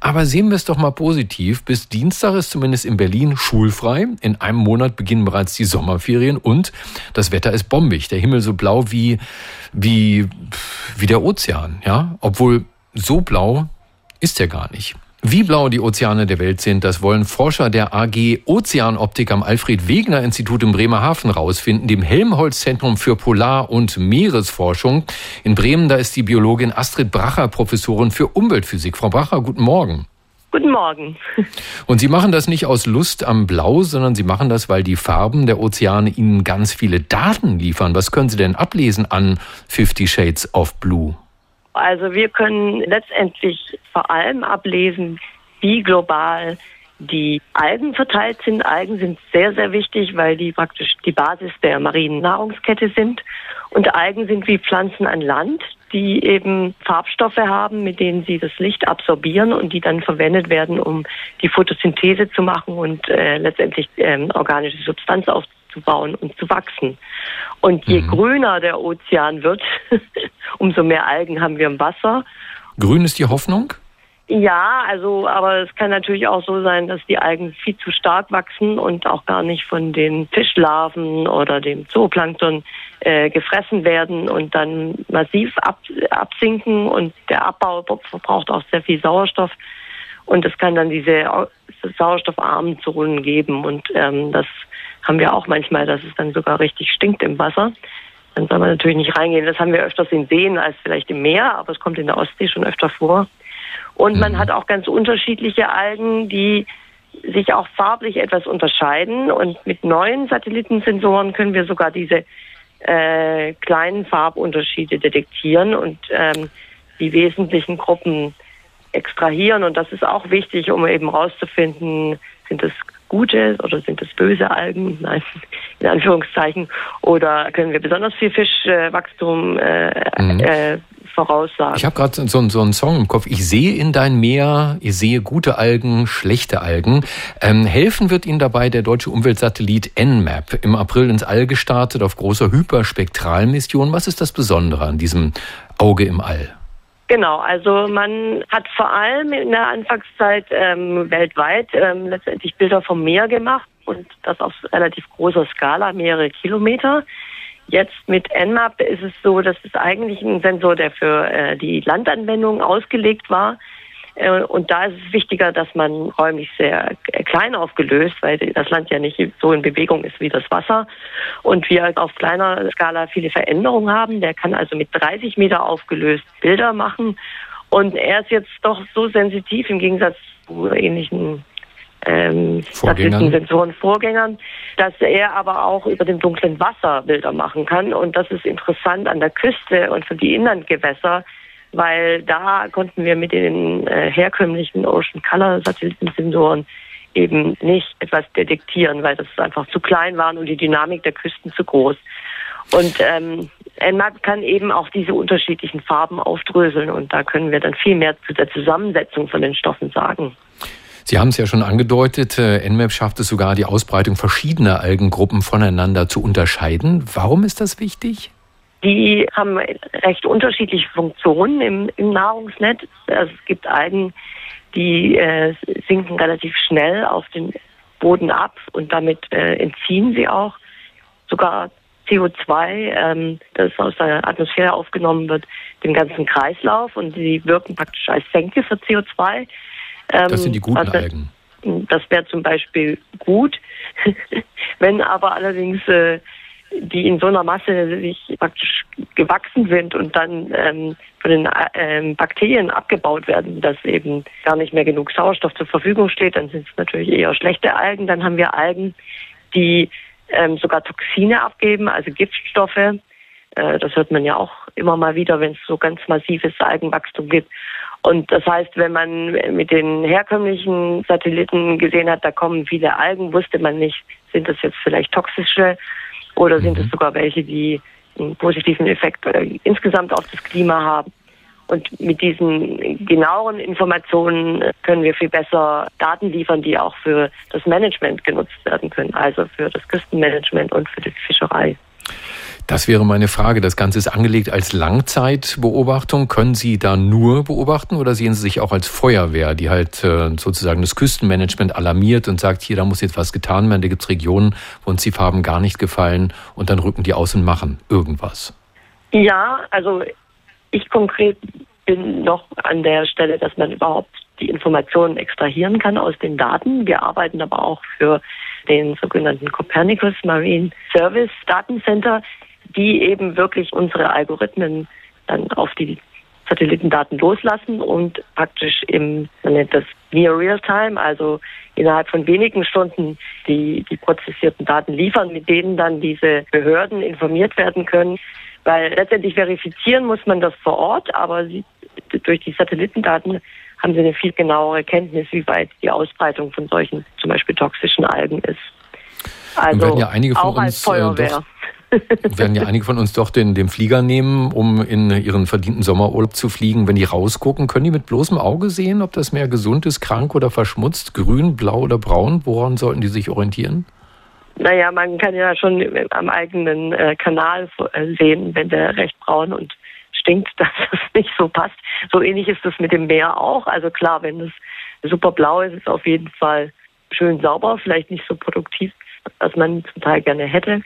Aber sehen wir es doch mal positiv. Bis Dienstag ist zumindest in Berlin schulfrei. In einem Monat beginnen bereits die Sommerferien und das Wetter ist bombig. Der Himmel so blau wie, wie, wie der Ozean, ja. Obwohl so blau ist er gar nicht. Wie blau die Ozeane der Welt sind, das wollen Forscher der AG Ozeanoptik am Alfred-Wegener-Institut in Bremerhaven rausfinden, dem Helmholtz-Zentrum für Polar- und Meeresforschung. In Bremen, da ist die Biologin Astrid Bracher Professorin für Umweltphysik. Frau Bracher, guten Morgen. Guten Morgen. *laughs* Und Sie machen das nicht aus Lust am Blau, sondern Sie machen das, weil die Farben der Ozeane Ihnen ganz viele Daten liefern. Was können Sie denn ablesen an Fifty Shades of Blue? Also wir können letztendlich vor allem ablesen, wie global die Algen verteilt sind. Algen sind sehr, sehr wichtig, weil die praktisch die Basis der marinen Nahrungskette sind. Und Algen sind wie Pflanzen an Land, die eben Farbstoffe haben, mit denen sie das Licht absorbieren und die dann verwendet werden, um die Photosynthese zu machen und äh, letztendlich ähm, organische Substanz aufzubauen und zu wachsen. Und je mhm. grüner der Ozean wird, *laughs* umso mehr Algen haben wir im Wasser. Grün ist die Hoffnung? Ja, also, aber es kann natürlich auch so sein, dass die Algen viel zu stark wachsen und auch gar nicht von den Fischlarven oder dem Zooplankton äh, gefressen werden und dann massiv ab, absinken und der Abbau verbraucht auch sehr viel Sauerstoff und es kann dann diese sauerstoffarmen Zonen geben und ähm, das haben wir auch manchmal, dass es dann sogar richtig stinkt im Wasser. Dann soll man natürlich nicht reingehen. Das haben wir öfters in Seen als vielleicht im Meer, aber es kommt in der Ostsee schon öfter vor. Und man mhm. hat auch ganz unterschiedliche Algen, die sich auch farblich etwas unterscheiden. Und mit neuen Satellitensensoren können wir sogar diese äh, kleinen Farbunterschiede detektieren und ähm, die wesentlichen Gruppen extrahieren. Und das ist auch wichtig, um eben herauszufinden, sind es gute oder sind es böse Algen? Nein, in Anführungszeichen. Oder können wir besonders viel Fischwachstum äh, mhm. äh, voraussagen? Ich habe gerade so, so einen Song im Kopf. Ich sehe in dein Meer, ich sehe gute Algen, schlechte Algen. Ähm, helfen wird Ihnen dabei der deutsche Umweltsatellit NMAP, im April ins All gestartet auf großer Hyperspektralmission. Was ist das Besondere an diesem Auge im All? Genau, also man hat vor allem in der Anfangszeit ähm, weltweit ähm, letztendlich Bilder vom Meer gemacht und das auf relativ großer Skala, mehrere Kilometer. Jetzt mit Nmap ist es so, dass es eigentlich ein Sensor, der für äh, die Landanwendung ausgelegt war, und da ist es wichtiger, dass man räumlich sehr klein aufgelöst, weil das Land ja nicht so in Bewegung ist wie das Wasser. Und wir auf kleiner Skala viele Veränderungen haben. Der kann also mit 30 Meter aufgelöst Bilder machen. Und er ist jetzt doch so sensitiv im Gegensatz zu ähnlichen ähm, Sensoren Vorgängern, dass er aber auch über dem dunklen Wasser Bilder machen kann. Und das ist interessant an der Küste und für die Inlandgewässer weil da konnten wir mit den äh, herkömmlichen Ocean Color Satellitensensoren eben nicht etwas detektieren, weil das einfach zu klein waren und die Dynamik der Küsten zu groß. Und ähm, Nmap kann eben auch diese unterschiedlichen Farben aufdröseln und da können wir dann viel mehr zu der Zusammensetzung von den Stoffen sagen. Sie haben es ja schon angedeutet, äh, Nmap schafft es sogar, die Ausbreitung verschiedener Algengruppen voneinander zu unterscheiden. Warum ist das wichtig? Die haben recht unterschiedliche Funktionen im, im Nahrungsnetz. Also es gibt Algen, die äh, sinken relativ schnell auf den Boden ab und damit äh, entziehen sie auch sogar CO2, ähm, das aus der Atmosphäre aufgenommen wird, dem ganzen Kreislauf und sie wirken praktisch als Senke für CO2. Ähm, das sind die guten also, Algen. Das wäre zum Beispiel gut. *laughs* Wenn aber allerdings äh, die in so einer Masse sich praktisch gewachsen sind und dann ähm, von den ähm, Bakterien abgebaut werden, dass eben gar nicht mehr genug Sauerstoff zur Verfügung steht, dann sind es natürlich eher schlechte Algen. Dann haben wir Algen, die ähm, sogar Toxine abgeben, also Giftstoffe. Äh, das hört man ja auch immer mal wieder, wenn es so ganz massives Algenwachstum gibt. Und das heißt, wenn man mit den herkömmlichen Satelliten gesehen hat, da kommen viele Algen, wusste man nicht, sind das jetzt vielleicht toxische oder sind es mhm. sogar welche, die einen positiven Effekt insgesamt auf das Klima haben. Und mit diesen genaueren Informationen können wir viel besser Daten liefern, die auch für das Management genutzt werden können, also für das Küstenmanagement und für die Fischerei. Das wäre meine Frage. Das Ganze ist angelegt als Langzeitbeobachtung. Können Sie da nur beobachten oder sehen Sie sich auch als Feuerwehr, die halt äh, sozusagen das Küstenmanagement alarmiert und sagt, hier, da muss jetzt was getan werden. Da gibt es Regionen, wo uns die Farben gar nicht gefallen und dann rücken die aus und machen irgendwas. Ja, also ich konkret bin noch an der Stelle, dass man überhaupt die Informationen extrahieren kann aus den Daten. Wir arbeiten aber auch für den sogenannten Copernicus Marine Service Datencenter, die eben wirklich unsere Algorithmen dann auf die Satellitendaten loslassen und praktisch im, man nennt das Near Real Time, also innerhalb von wenigen Stunden die, die prozessierten Daten liefern, mit denen dann diese Behörden informiert werden können. Weil letztendlich verifizieren muss man das vor Ort, aber sie, durch die Satellitendaten haben sie eine viel genauere Kenntnis, wie weit die Ausbreitung von solchen zum Beispiel toxischen Algen ist. Also ja einige von auch uns, als Feuerwehr. Äh, doch *laughs* werden ja einige von uns doch den, den Flieger nehmen, um in ihren verdienten Sommerurlaub zu fliegen. Wenn die rausgucken, können die mit bloßem Auge sehen, ob das Meer gesund ist, krank oder verschmutzt, grün, blau oder braun? Woran sollten die sich orientieren? Naja, man kann ja schon am eigenen äh, Kanal äh, sehen, wenn der recht braun und stinkt, *laughs* dass das nicht so passt. So ähnlich ist es mit dem Meer auch. Also klar, wenn es super blau ist, ist es auf jeden Fall schön sauber, vielleicht nicht so produktiv, als man zum Teil gerne hätte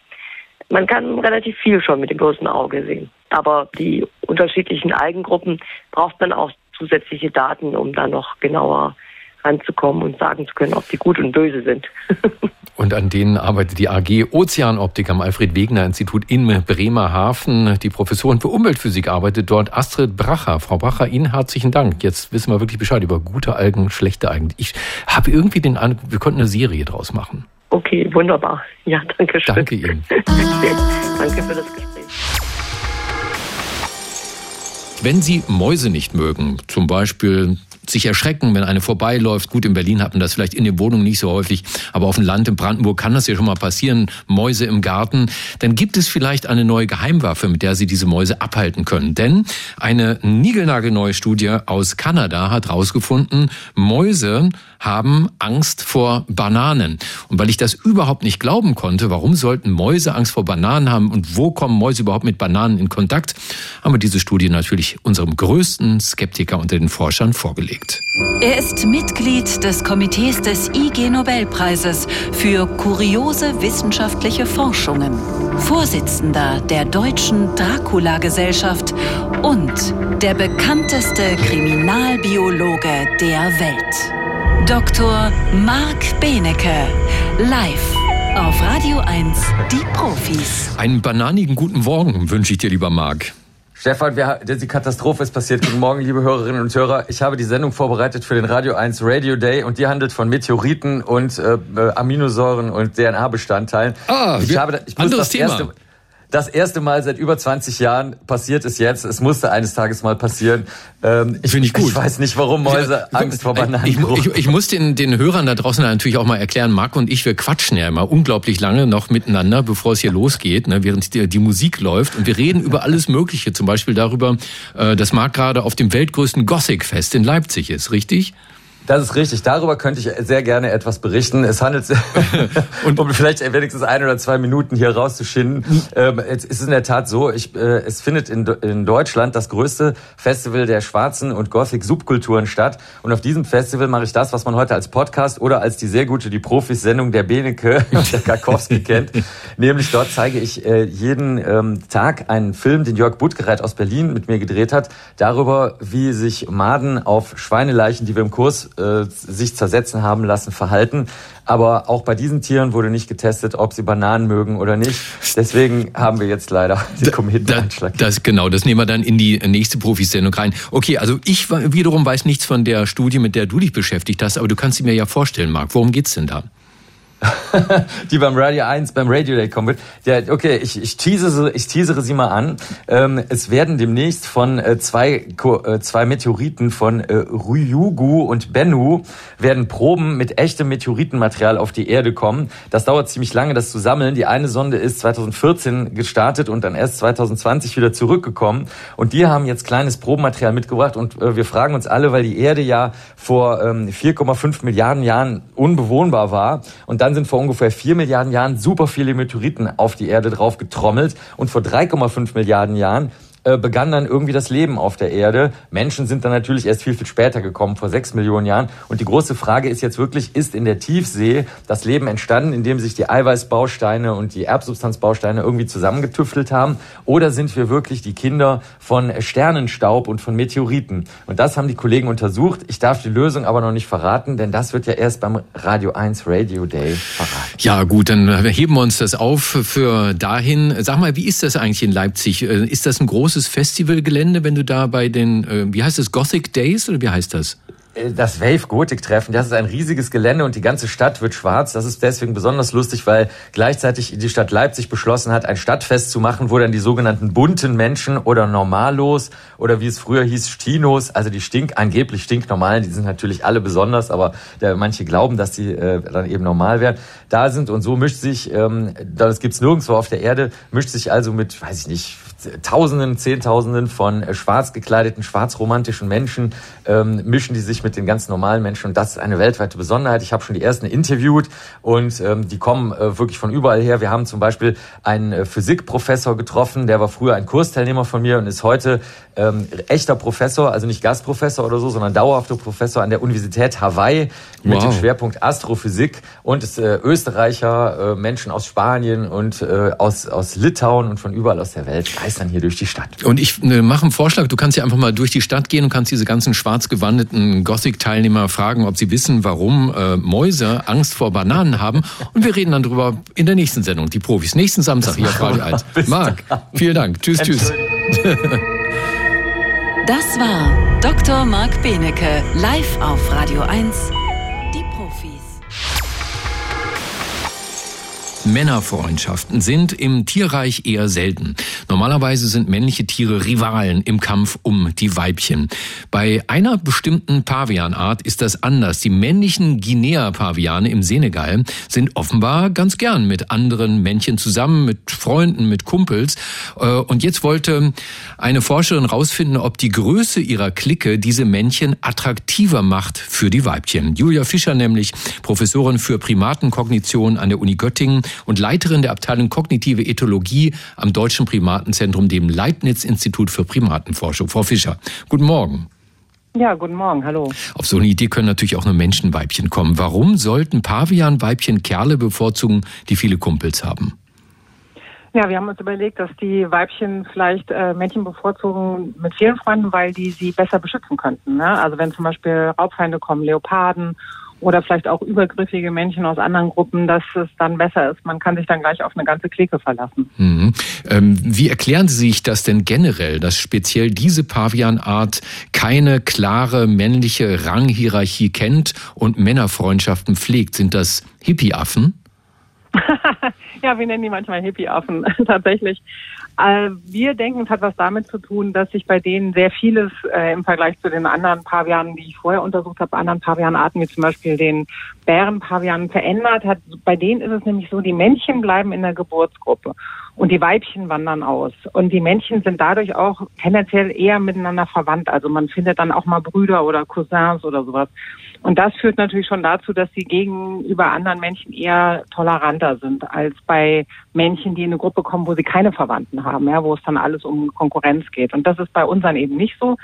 man kann relativ viel schon mit dem bloßen Auge sehen. Aber die unterschiedlichen Algengruppen braucht man auch zusätzliche Daten, um da noch genauer ranzukommen und sagen zu können, ob die gut und böse sind. *laughs* und an denen arbeitet die AG Ozeanoptik am Alfred-Wegener-Institut in Bremerhaven. Die Professorin für Umweltphysik arbeitet dort, Astrid Bracher. Frau Bracher, Ihnen herzlichen Dank. Jetzt wissen wir wirklich Bescheid über gute Algen, schlechte Algen. Ich habe irgendwie den Eindruck, wir konnten eine Serie draus machen. Okay, wunderbar. Ja, danke schön. Danke Ihnen. *laughs* danke für das Gespräch. Wenn Sie Mäuse nicht mögen, zum Beispiel sich erschrecken, wenn eine vorbeiläuft. Gut, in Berlin hat man das vielleicht in den Wohnungen nicht so häufig, aber auf dem Land in Brandenburg kann das ja schon mal passieren. Mäuse im Garten. Dann gibt es vielleicht eine neue Geheimwaffe, mit der Sie diese Mäuse abhalten können. Denn eine niegelnagelneue Studie aus Kanada hat herausgefunden, Mäuse haben Angst vor Bananen. Und weil ich das überhaupt nicht glauben konnte, warum sollten Mäuse Angst vor Bananen haben und wo kommen Mäuse überhaupt mit Bananen in Kontakt, haben wir diese Studie natürlich unserem größten Skeptiker unter den Forschern vorgelegt. Er ist Mitglied des Komitees des IG Nobelpreises für kuriose wissenschaftliche Forschungen, Vorsitzender der Deutschen Dracula-Gesellschaft und der bekannteste Kriminalbiologe der Welt. Dr. Marc Benecke, live auf Radio 1, die Profis. Einen bananigen guten Morgen wünsche ich dir, lieber Marc. Stefan, wir, die Katastrophe ist passiert. Guten Morgen, liebe Hörerinnen und Hörer. Ich habe die Sendung vorbereitet für den Radio 1 Radio Day und die handelt von Meteoriten und äh, Aminosäuren und DNA-Bestandteilen. Ah, ich habe, ich muss anderes das Thema. Erste, das erste Mal seit über 20 Jahren passiert es jetzt. Es musste eines Tages mal passieren. Ähm, Finde ich gut. Ich weiß nicht, warum Mäuse ich, Angst vor Bananen ich, ich, ich, muss den, den Hörern da draußen natürlich auch mal erklären, Marc und ich, wir quatschen ja immer unglaublich lange noch miteinander, bevor es hier losgeht, ne, während die, die Musik läuft. Und wir reden über alles Mögliche, zum Beispiel darüber, äh, dass Marc gerade auf dem weltgrößten Gothic-Fest in Leipzig ist, richtig? Das ist richtig. Darüber könnte ich sehr gerne etwas berichten. Es handelt sich, *laughs* und um vielleicht wenigstens ein oder zwei Minuten hier rauszuschinden. Ähm, es ist in der Tat so, ich, äh, es findet in, in Deutschland das größte Festival der schwarzen und Gothic-Subkulturen statt. Und auf diesem Festival mache ich das, was man heute als Podcast oder als die sehr gute Die Profis-Sendung der Beneke, *laughs* der Karkowski kennt. Nämlich dort zeige ich äh, jeden ähm, Tag einen Film, den Jörg Buttgereit aus Berlin mit mir gedreht hat, darüber, wie sich Maden auf Schweineleichen, die wir im Kurs äh, sich zersetzen haben lassen, verhalten. Aber auch bei diesen Tieren wurde nicht getestet, ob sie Bananen mögen oder nicht. Deswegen haben wir jetzt leider *laughs* den Kometeneinschlag. Da, das, genau, das nehmen wir dann in die nächste Profisendung rein. Okay, also ich wiederum weiß nichts von der Studie, mit der du dich beschäftigt hast, aber du kannst sie mir ja vorstellen, Marc. Worum geht's denn da? *laughs* die beim Radio 1, beim Radio Day kommen wird. Ja, okay, ich, ich, teasere, ich teasere sie mal an. Ähm, es werden demnächst von äh, zwei, äh, zwei Meteoriten von äh, Ryugu und Bennu werden Proben mit echtem Meteoritenmaterial auf die Erde kommen. Das dauert ziemlich lange, das zu sammeln. Die eine Sonde ist 2014 gestartet und dann erst 2020 wieder zurückgekommen. Und die haben jetzt kleines Probenmaterial mitgebracht und äh, wir fragen uns alle, weil die Erde ja vor ähm, 4,5 Milliarden Jahren unbewohnbar war und dann sind vor ungefähr 4 Milliarden Jahren super viele Meteoriten auf die Erde drauf getrommelt und vor 3,5 Milliarden Jahren äh, begann dann irgendwie das Leben auf der Erde. Menschen sind dann natürlich erst viel, viel später gekommen, vor sechs Millionen Jahren. Und die große Frage ist jetzt wirklich, ist in der Tiefsee das Leben entstanden, indem sich die Eiweißbausteine und die Erbsubstanzbausteine irgendwie zusammengetüftelt haben? Oder sind wir wirklich die Kinder von Sternenstaub und von Meteoriten? Und das haben die Kollegen untersucht. Ich darf die Lösung aber noch nicht verraten, denn das wird ja erst beim Radio 1 Radio Day verraten. Ja gut, dann heben wir uns das auf für dahin. Sag mal, wie ist das eigentlich in Leipzig? Äh, ist das ein großes großes Festivalgelände, wenn du da bei den, äh, wie heißt das, Gothic Days oder wie heißt das? Äh, das Wave Gothic Treffen, das ist ein riesiges Gelände und die ganze Stadt wird schwarz. Das ist deswegen besonders lustig, weil gleichzeitig die Stadt Leipzig beschlossen hat, ein Stadtfest zu machen, wo dann die sogenannten bunten Menschen oder Normalos oder wie es früher hieß, Stinos, also die stink, angeblich stinknormalen, die sind natürlich alle besonders, aber der, manche glauben, dass die äh, dann eben normal werden, da sind und so mischt sich, ähm, das gibt's nirgendwo auf der Erde, mischt sich also mit, weiß ich nicht, Tausenden, Zehntausenden von äh, schwarz gekleideten, schwarzromantischen Menschen ähm, mischen die sich mit den ganz normalen Menschen und das ist eine weltweite Besonderheit. Ich habe schon die ersten interviewt und ähm, die kommen äh, wirklich von überall her. Wir haben zum Beispiel einen äh, Physikprofessor getroffen, der war früher ein Kursteilnehmer von mir und ist heute ähm, echter Professor, also nicht Gastprofessor oder so, sondern dauerhafter Professor an der Universität Hawaii mit wow. dem Schwerpunkt Astrophysik und ist äh, Österreicher, äh, Menschen aus Spanien und äh, aus, aus Litauen und von überall aus der Welt geistern hier durch die Stadt. Und ich äh, mache einen Vorschlag, du kannst ja einfach mal durch die Stadt gehen und kannst diese ganzen schwarz gewandeten Gothic-Teilnehmer fragen, ob sie wissen, warum äh, Mäuse Angst vor Bananen haben. Und wir reden dann drüber in der nächsten Sendung, die Profis. Nächsten Samstag hier auf Radio 1. Marc, vielen Dank. Tschüss, tschüss. Das war Dr. Marc Benecke, live auf Radio 1. Männerfreundschaften sind im Tierreich eher selten. Normalerweise sind männliche Tiere Rivalen im Kampf um die Weibchen. Bei einer bestimmten Pavianart ist das anders. Die männlichen Guinea-Paviane im Senegal sind offenbar ganz gern mit anderen Männchen zusammen, mit Freunden, mit Kumpels. Äh, und jetzt wollte eine Forscherin herausfinden, ob die Größe ihrer Clique diese Männchen attraktiver macht für die Weibchen. Julia Fischer nämlich, Professorin für Primatenkognition an der Uni Göttingen und Leiterin der Abteilung Kognitive Ethologie am Deutschen Primatenzentrum, dem Leibniz-Institut für Primatenforschung. Frau Fischer, guten Morgen. Ja, guten Morgen, hallo. Auf so eine Idee können natürlich auch nur Menschenweibchen kommen. Warum sollten Pavianweibchen Kerle bevorzugen, die viele Kumpels haben? Ja, wir haben uns überlegt, dass die Weibchen vielleicht äh, Männchen bevorzugen mit vielen Freunden, weil die sie besser beschützen könnten. Ne? Also wenn zum Beispiel Raubfeinde kommen, Leoparden oder vielleicht auch übergriffige Männchen aus anderen Gruppen, dass es dann besser ist. Man kann sich dann gleich auf eine ganze Clique verlassen. Mhm. Ähm, wie erklären Sie sich das denn generell, dass speziell diese Pavianart keine klare männliche Ranghierarchie kennt und Männerfreundschaften pflegt? Sind das Hippie-Affen? *laughs* ja, wir nennen die manchmal Hippie-Affen *laughs* tatsächlich. Äh, wir denken, es hat was damit zu tun, dass sich bei denen sehr vieles äh, im Vergleich zu den anderen Pavianen, die ich vorher untersucht habe, anderen Pavianarten, wie zum Beispiel den Bärenpavianen, verändert hat. Bei denen ist es nämlich so, die Männchen bleiben in der Geburtsgruppe und die Weibchen wandern aus. Und die Männchen sind dadurch auch tendenziell eher miteinander verwandt. Also man findet dann auch mal Brüder oder Cousins oder sowas. Und das führt natürlich schon dazu, dass sie gegenüber anderen Männchen eher toleranter sind als bei Männchen, die in eine Gruppe kommen, wo sie keine Verwandten haben, ja, wo es dann alles um Konkurrenz geht. Und das ist bei unseren eben nicht so.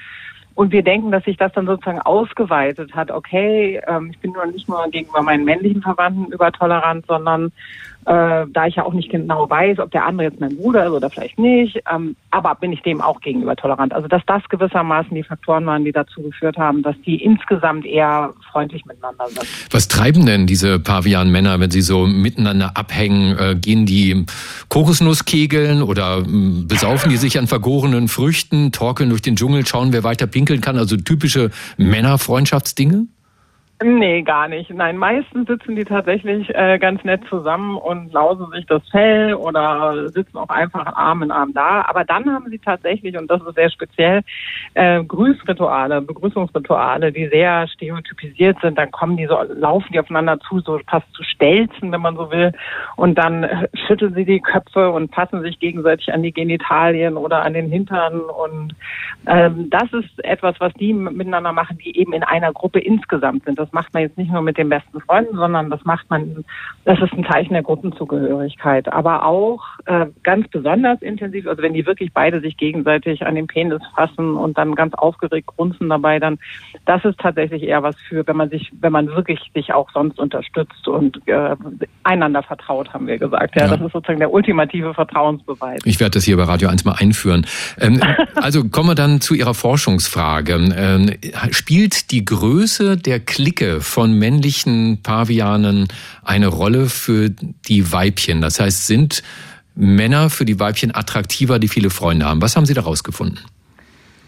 Und wir denken, dass sich das dann sozusagen ausgeweitet hat. Okay, ähm, ich bin nur nicht nur gegenüber meinen männlichen Verwandten übertolerant, sondern äh, da ich ja auch nicht genau weiß, ob der andere jetzt mein Bruder ist oder vielleicht nicht, ähm, aber bin ich dem auch gegenüber tolerant. Also dass das gewissermaßen die Faktoren waren, die dazu geführt haben, dass die insgesamt eher freundlich miteinander sind. Was treiben denn diese Pavian-Männer, wenn sie so miteinander abhängen? Äh, gehen die Kokosnusskegeln oder äh, besaufen die sich an vergorenen Früchten, torkeln durch den Dschungel, schauen, wer weiter pinkeln kann? Also typische Männerfreundschaftsdinge? Nee, gar nicht. Nein, meistens sitzen die tatsächlich äh, ganz nett zusammen und lausen sich das Fell oder sitzen auch einfach Arm in Arm da. Aber dann haben sie tatsächlich, und das ist sehr speziell, äh, Grüßrituale, Begrüßungsrituale, die sehr stereotypisiert sind. Dann kommen die so, laufen die aufeinander zu, so fast zu stelzen, wenn man so will. Und dann schütteln sie die Köpfe und passen sich gegenseitig an die Genitalien oder an den Hintern. Und ähm, das ist etwas, was die miteinander machen, die eben in einer Gruppe insgesamt sind. Das das macht man jetzt nicht nur mit den besten Freunden, sondern das macht man, das ist ein Zeichen der Gruppenzugehörigkeit. Aber auch äh, ganz besonders intensiv, also wenn die wirklich beide sich gegenseitig an den Penis fassen und dann ganz aufgeregt grunzen dabei, dann das ist tatsächlich eher was für, wenn man sich, wenn man wirklich sich auch sonst unterstützt und äh, einander vertraut, haben wir gesagt. Ja, ja, das ist sozusagen der ultimative Vertrauensbeweis. Ich werde das hier bei Radio 1 mal einführen. Ähm, *laughs* also kommen wir dann zu Ihrer Forschungsfrage. Ähm, spielt die Größe der Klick Blicke von männlichen Pavianen eine Rolle für die Weibchen? Das heißt, sind Männer für die Weibchen attraktiver, die viele Freunde haben? Was haben Sie da rausgefunden?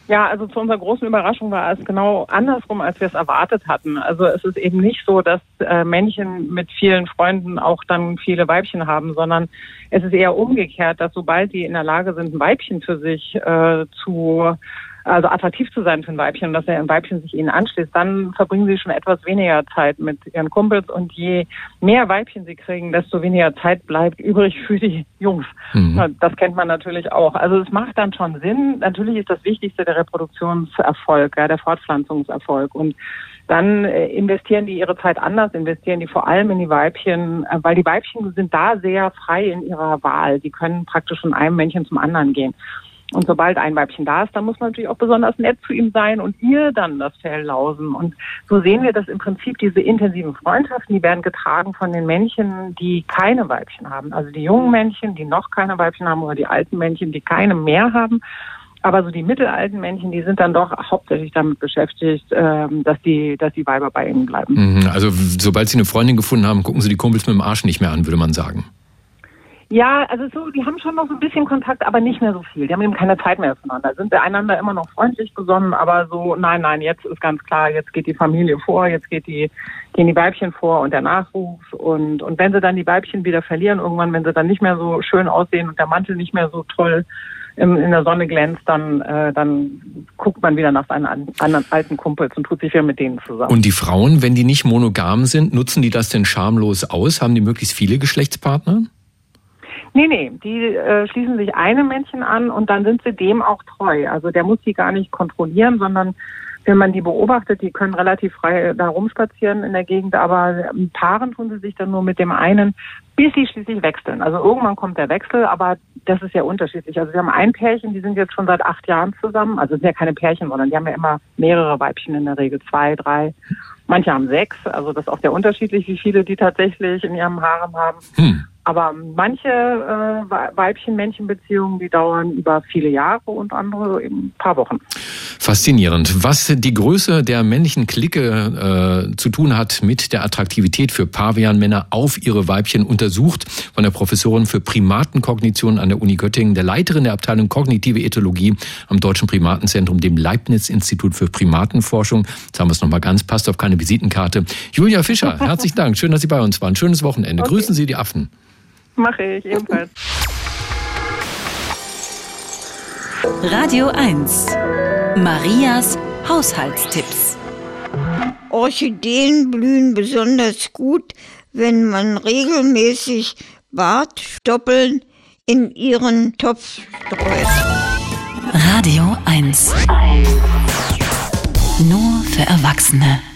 Ja, also zu unserer großen Überraschung war es genau andersrum, als wir es erwartet hatten. Also es ist eben nicht so, dass äh, Männchen mit vielen Freunden auch dann viele Weibchen haben, sondern es ist eher umgekehrt, dass sobald die in der Lage sind, ein Weibchen für sich äh, zu also attraktiv zu sein für ein Weibchen und dass ein Weibchen sich ihnen anschließt, dann verbringen sie schon etwas weniger Zeit mit ihren Kumpels und je mehr Weibchen sie kriegen, desto weniger Zeit bleibt übrig für die Jungs. Mhm. Das kennt man natürlich auch. Also es macht dann schon Sinn. Natürlich ist das Wichtigste der Reproduktionserfolg, ja, der Fortpflanzungserfolg und dann äh, investieren die ihre Zeit anders, investieren die vor allem in die Weibchen, äh, weil die Weibchen sind da sehr frei in ihrer Wahl. Die können praktisch von einem Männchen zum anderen gehen. Und sobald ein Weibchen da ist, dann muss man natürlich auch besonders nett zu ihm sein und ihr dann das Fell lausen. Und so sehen wir, dass im Prinzip diese intensiven Freundschaften, die werden getragen von den Männchen, die keine Weibchen haben. Also die jungen Männchen, die noch keine Weibchen haben oder die alten Männchen, die keine mehr haben. Aber so die mittelalten Männchen, die sind dann doch hauptsächlich damit beschäftigt, ähm, dass die, dass die Weiber bei ihnen bleiben. Mhm, also sobald sie eine Freundin gefunden haben, gucken sie die Kumpels mit dem Arsch nicht mehr an, würde man sagen. Ja, also so, die haben schon noch so ein bisschen Kontakt, aber nicht mehr so viel. Die haben eben keine Zeit mehr füreinander. Sind einander immer noch freundlich gesonnen, aber so, nein, nein, jetzt ist ganz klar, jetzt geht die Familie vor, jetzt geht die, gehen die Weibchen vor und der Nachwuchs und, und wenn sie dann die Weibchen wieder verlieren, irgendwann, wenn sie dann nicht mehr so schön aussehen und der Mantel nicht mehr so toll im, in der Sonne glänzt, dann, äh, dann guckt man wieder nach seinen anderen alten Kumpels und tut sich wieder mit denen zusammen. Und die Frauen, wenn die nicht monogam sind, nutzen die das denn schamlos aus? Haben die möglichst viele Geschlechtspartner? Nee, nee, die äh, schließen sich einem Männchen an und dann sind sie dem auch treu. Also der muss sie gar nicht kontrollieren, sondern wenn man die beobachtet, die können relativ frei da rumspazieren in der Gegend, aber paaren tun sie sich dann nur mit dem einen, bis sie schließlich wechseln. Also irgendwann kommt der Wechsel, aber das ist ja unterschiedlich. Also wir haben ein Pärchen, die sind jetzt schon seit acht Jahren zusammen. Also sind ja keine Pärchen, sondern die haben ja immer mehrere Weibchen in der Regel, zwei, drei. Manche haben sechs, also das ist auch sehr unterschiedlich, wie viele die tatsächlich in ihrem Harem haben. Hm. Aber manche äh, Weibchen-Männchen-Beziehungen, die dauern über viele Jahre und andere eben ein paar Wochen. Faszinierend. Was die Größe der männlichen Clique äh, zu tun hat mit der Attraktivität für Pavianmänner auf ihre Weibchen untersucht von der Professorin für Primatenkognition an der Uni Göttingen, der Leiterin der Abteilung Kognitive Ethologie am Deutschen Primatenzentrum, dem Leibniz-Institut für Primatenforschung. Jetzt haben wir es nochmal ganz, passt auf keine Visitenkarte. Julia Fischer, *laughs* herzlichen Dank. Schön, dass Sie bei uns waren. Schönes Wochenende. Okay. Grüßen Sie die Affen. Mache ich ebenfalls. Radio 1. Marias Haushaltstipps. Orchideen blühen besonders gut, wenn man regelmäßig Bartstoppeln in ihren Topf streut. Radio 1. Nur für Erwachsene.